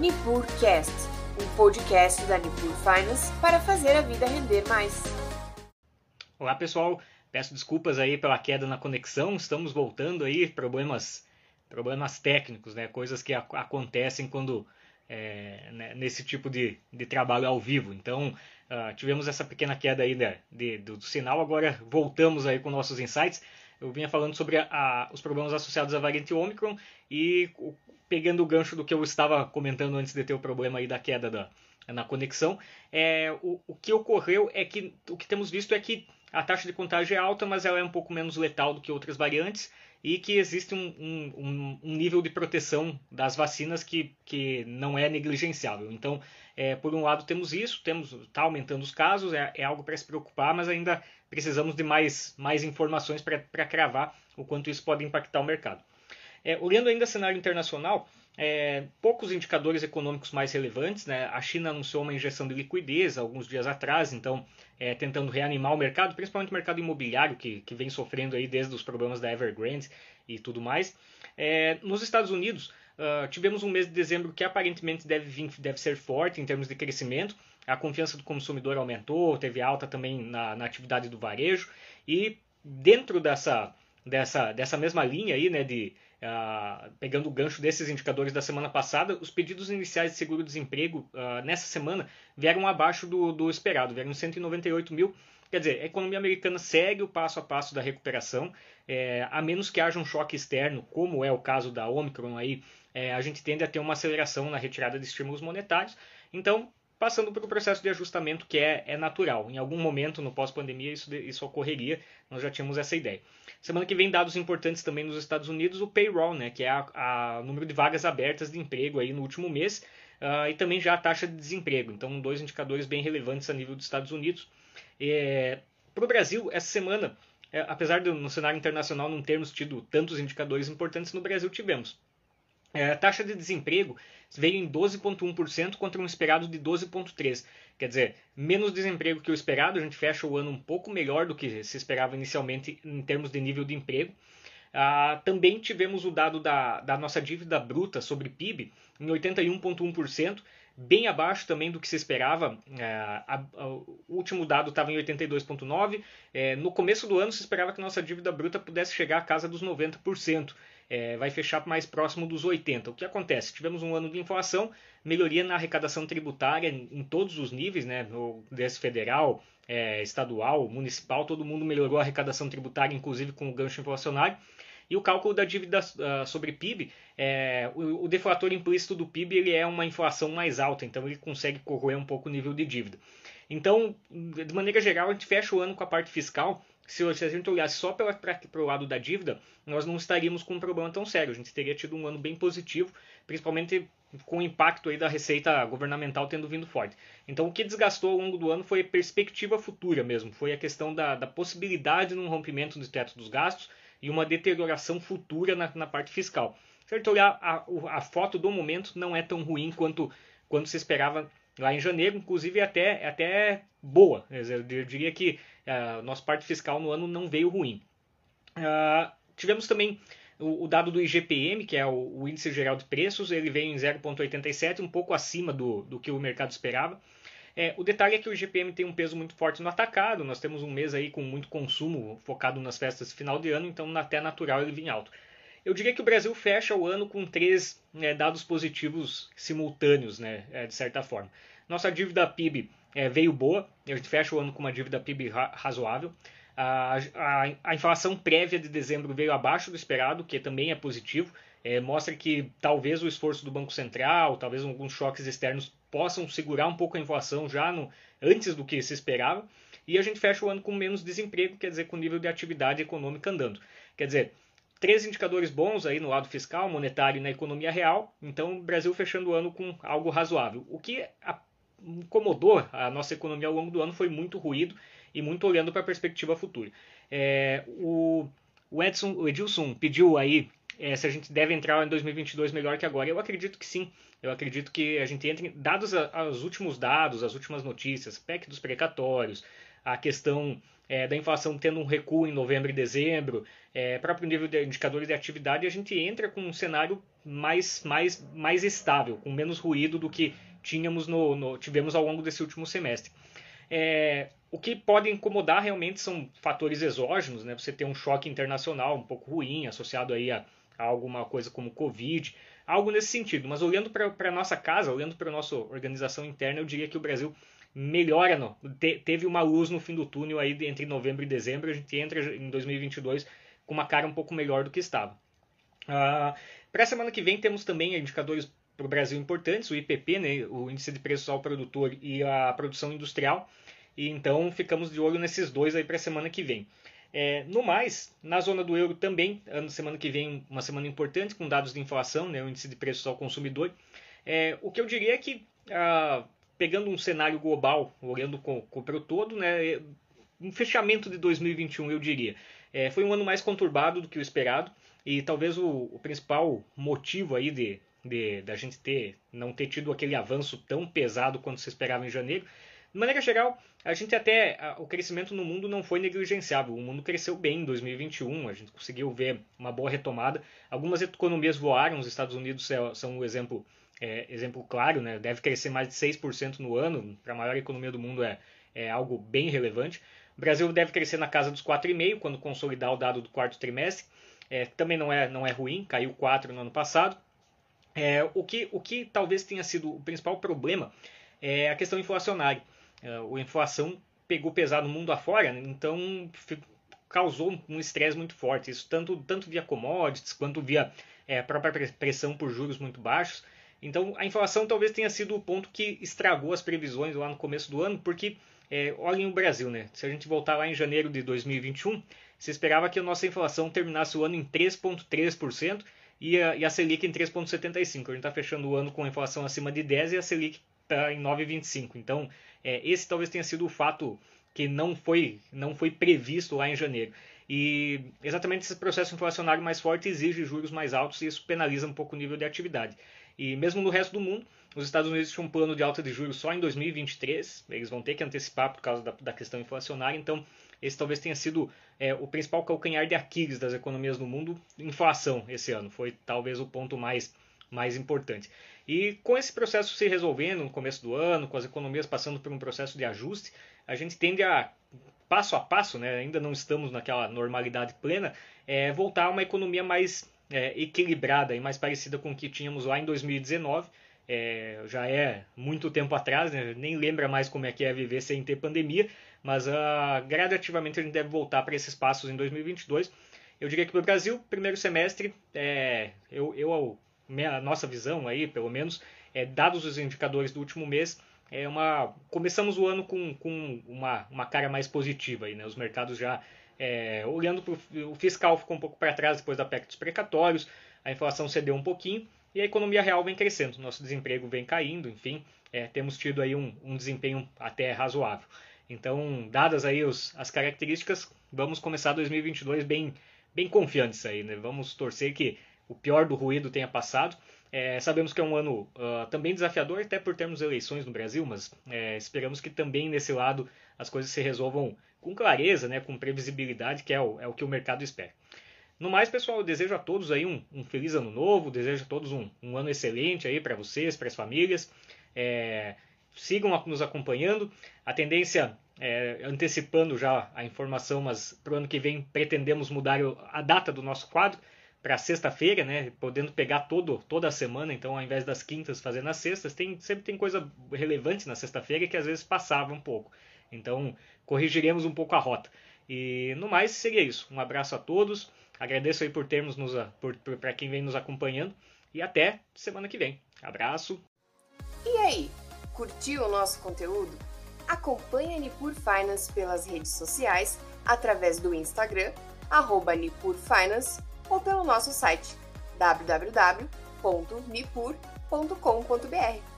NipurCast, um podcast da Nipur Finance para fazer a vida render mais. Olá pessoal, peço desculpas aí pela queda na conexão, estamos voltando aí, problemas, problemas técnicos, né? coisas que acontecem quando é, né, nesse tipo de, de trabalho ao vivo. Então, uh, tivemos essa pequena queda aí de, de, do, do, sinal, agora voltamos aí com nossos insights. Eu vinha falando sobre a, a, os problemas associados à variante Omicron e pegando o gancho do que eu estava comentando antes de ter o problema aí da queda da, na conexão, é, o, o que ocorreu é que o que temos visto é que a taxa de contágio é alta, mas ela é um pouco menos letal do que outras variantes e que existe um, um, um nível de proteção das vacinas que, que não é negligenciável. Então, é, por um lado temos isso, temos está aumentando os casos, é, é algo para se preocupar, mas ainda precisamos de mais, mais informações para cravar o quanto isso pode impactar o mercado. É, olhando ainda o cenário internacional, é, poucos indicadores econômicos mais relevantes. Né? A China anunciou uma injeção de liquidez alguns dias atrás, então é, tentando reanimar o mercado, principalmente o mercado imobiliário, que, que vem sofrendo aí desde os problemas da Evergrande e tudo mais. É, nos Estados Unidos, uh, tivemos um mês de dezembro que aparentemente deve, vir, deve ser forte em termos de crescimento. A confiança do consumidor aumentou, teve alta também na, na atividade do varejo. E dentro dessa, dessa, dessa mesma linha aí, né, de Uh, pegando o gancho desses indicadores da semana passada, os pedidos iniciais de seguro-desemprego uh, nessa semana vieram abaixo do, do, esperado, vieram 198 mil. Quer dizer, a economia americana segue o passo a passo da recuperação, é, a menos que haja um choque externo, como é o caso da Omicron, aí, é, a gente tende a ter uma aceleração na retirada de estímulos monetários. Então, passando por um processo de ajustamento que é, é natural. Em algum momento no pós-pandemia isso, isso ocorreria, nós já tínhamos essa ideia. Semana que vem dados importantes também nos Estados Unidos, o payroll, né, que é o número de vagas abertas de emprego aí no último mês, uh, e também já a taxa de desemprego. Então, dois indicadores bem relevantes a nível dos Estados Unidos. É, Para o Brasil, essa semana, é, apesar de no cenário internacional não termos tido tantos indicadores importantes, no Brasil tivemos. É, a taxa de desemprego veio em 12,1% contra um esperado de 12,3%. Quer dizer, menos desemprego que o esperado, a gente fecha o ano um pouco melhor do que se esperava inicialmente em termos de nível de emprego. Ah, também tivemos o dado da, da nossa dívida bruta sobre PIB em 81,1%, bem abaixo também do que se esperava. É, a, a, o último dado estava em 82,9%. É, no começo do ano se esperava que nossa dívida bruta pudesse chegar à casa dos 90% é, vai fechar mais próximo dos 80. O que acontece? Tivemos um ano de inflação, melhoria na arrecadação tributária em, todos os níveis, né? no DS federal, é, estadual, municipal, todo mundo melhorou a arrecadação tributária, inclusive com o gancho inflacionário. E o cálculo da dívida uh, sobre PIB, é, o, o, deflator implícito do PIB ele é uma inflação mais alta, então ele consegue corroer um pouco o nível de dívida. Então, de maneira geral, a gente fecha o ano com a parte fiscal se a gente olhasse só para o lado da dívida, nós não estaríamos com um problema tão sério. A gente teria tido um ano bem positivo, principalmente com o impacto aí da receita governamental tendo vindo forte. Então, o que desgastou ao longo do ano foi a perspectiva futura mesmo, foi a questão da, da possibilidade de um rompimento do teto dos gastos e uma deterioração futura na, na parte fiscal. Se a gente olhar a, a foto do momento, não é tão ruim quanto, quanto se esperava lá em janeiro, inclusive é até, é até boa. Eu diria que uh, nossa parte fiscal no ano não veio ruim. Uh, tivemos também o, o, dado do IGPM, que é o, o, Índice Geral de Preços, ele veio em 0,87, um pouco acima do, do que o mercado esperava. É, o detalhe é que o IGPM tem um peso muito forte no atacado, nós temos um mês aí com muito consumo focado nas festas de final de ano, então até natural ele vir alto. Eu diria que o Brasil fecha o ano com três né, dados positivos simultâneos, né, é, de certa forma. Nossa dívida PIB é, veio boa, a gente fecha o ano com uma dívida PIB ra razoável. A, a, a, inflação prévia de dezembro veio abaixo do esperado, que também é positivo. É, mostra que talvez o esforço do Banco Central, talvez alguns choques externos possam segurar um pouco a inflação já no, antes do que se esperava. E a gente fecha o ano com menos desemprego, quer dizer, com nível de atividade econômica andando. Quer dizer, três indicadores bons aí no lado fiscal, monetário e na economia real. Então, o Brasil fechando o ano com algo razoável. O que incomodou a nossa economia ao longo do ano foi muito ruído e muito olhando para a perspectiva futura. É, o, o, Edson, o Edilson pediu aí é, se a gente deve entrar em 2022 melhor que agora. Eu acredito que sim. Eu acredito que a gente entre, dados os últimos dados, as últimas notícias, PEC dos precatórios, a questão é, da inflação tendo um recuo em novembro e dezembro, é, próprio nível de indicadores de atividade, a gente entra com um cenário mais, mais, mais estável, com menos ruído do que tínhamos no, no tivemos ao longo desse último semestre. É, o que pode incomodar realmente são fatores exógenos, né? Você tem um choque internacional um pouco ruim, associado aí a, a alguma coisa como Covid, algo nesse sentido. Mas olhando para a nossa casa, olhando para a nossa organização interna, eu diria que o Brasil melhora, não. Te, teve uma luz no fim do túnel aí entre novembro e dezembro. A gente entra em 2022 com uma cara um pouco melhor do que estava. Uh, para a semana que vem temos também indicadores para o Brasil importantes, o IPP, né, o Índice de Preços ao Produtor e a Produção Industrial. E então ficamos de olho nesses dois aí para a semana que vem. É, no mais, na zona do euro também, ano semana que vem, uma semana importante com dados de inflação, né, o índice de preços ao consumidor. É, o que eu diria é que ah, pegando um cenário global, olhando para o todo, né, um fechamento de 2021, eu diria. É, foi um ano mais conturbado do que o esperado e talvez o, o principal motivo aí de, de da gente ter não ter tido aquele avanço tão pesado quanto se esperava em janeiro. De maneira geral, a gente até o crescimento no mundo não foi negligenciável. O mundo cresceu bem em 2021, a gente conseguiu ver uma boa retomada. Algumas economias voaram, os Estados Unidos são um exemplo é, exemplo claro, né? deve crescer mais de 6% no ano, para a maior economia do mundo é, é algo bem relevante. O Brasil deve crescer na casa dos 4,5% quando consolidar o dado do quarto trimestre. É, também não é, não é ruim, caiu 4% no ano passado. É, o, que, o que talvez tenha sido o principal problema é a questão inflacionária. É, a inflação pegou pesado no mundo afora, né? então causou um estresse muito forte. Isso tanto, tanto via commodities quanto via é, própria pressão por juros muito baixos. Então a inflação talvez tenha sido o ponto que estragou as previsões lá no começo do ano, porque é, olhem o Brasil, né? Se a gente voltar lá em janeiro de 2021, se esperava que a nossa inflação terminasse o ano em 3,3% e a, e a Selic em 3,75%. A gente está fechando o ano com a inflação acima de 10% e a Selic está em 9,25%. Então, é, esse talvez tenha sido o fato que não foi, não foi previsto lá em janeiro. E exatamente esse processo inflacionário mais forte exige juros mais altos e isso penaliza um pouco o nível de atividade. E mesmo no resto do mundo, os Estados Unidos tinham um plano de alta de juros só em 2023, eles vão ter que antecipar por causa da, da questão inflacionária, então esse talvez tenha sido é, o principal calcanhar de Aquiles das economias do mundo, inflação esse ano, foi talvez o ponto mais, mais importante. E com esse processo se resolvendo no começo do ano, com as economias passando por um processo de ajuste, a gente tende a, passo a passo, né, ainda não estamos naquela normalidade plena, é, voltar a uma economia mais é, equilibrada e mais parecida com o que tínhamos lá em 2019. É, já é muito tempo atrás, né? nem lembra mais como é que é viver sem ter pandemia, mas uh, gradativamente a gente deve voltar para esses passos em 2022. Eu diria que para o Brasil, primeiro semestre, é, eu, eu, nossa visão aí, pelo menos, é, dados os indicadores do último mês, é uma, começamos o ano com, com uma, uma cara mais positiva. Aí, né? Os mercados já é, olhando para o fiscal ficou um pouco para trás depois da PEC dos precatórios, a inflação cedeu um pouquinho e a economia real vem crescendo, nosso desemprego vem caindo, enfim, é, temos tido aí um, um, desempenho até razoável. Então, dadas aí os, as características, vamos começar 2022 bem, bem confiantes aí, né? Vamos torcer que o pior do ruído tenha passado. É, sabemos que é um ano uh, também desafiador, até por termos eleições no Brasil, mas é, esperamos que também nesse lado as coisas se resolvam com clareza, né, com previsibilidade, que é o, é o que o mercado espera. No mais, pessoal, eu desejo a todos aí um, um feliz ano novo, desejo a todos um, um ano excelente aí para vocês, para as famílias. É, sigam nos acompanhando. A tendência, é, antecipando já a informação, mas para o ano que vem pretendemos mudar a data do nosso quadro para sexta-feira, né? Podendo pegar todo, toda a semana, então ao invés das quintas fazer nas sextas, tem, sempre tem coisa relevante na sexta-feira que às vezes passava um pouco. Então, corrigiremos um pouco a rota. E no mais, seria isso. Um abraço a todos. Agradeço aí por termos nos para quem vem nos acompanhando e até semana que vem. Abraço. E aí, curtiu o nosso conteúdo? Acompanhe a Nipur Finance pelas redes sociais através do Instagram @nipurfinance ou pelo nosso site www.nipur.com.br.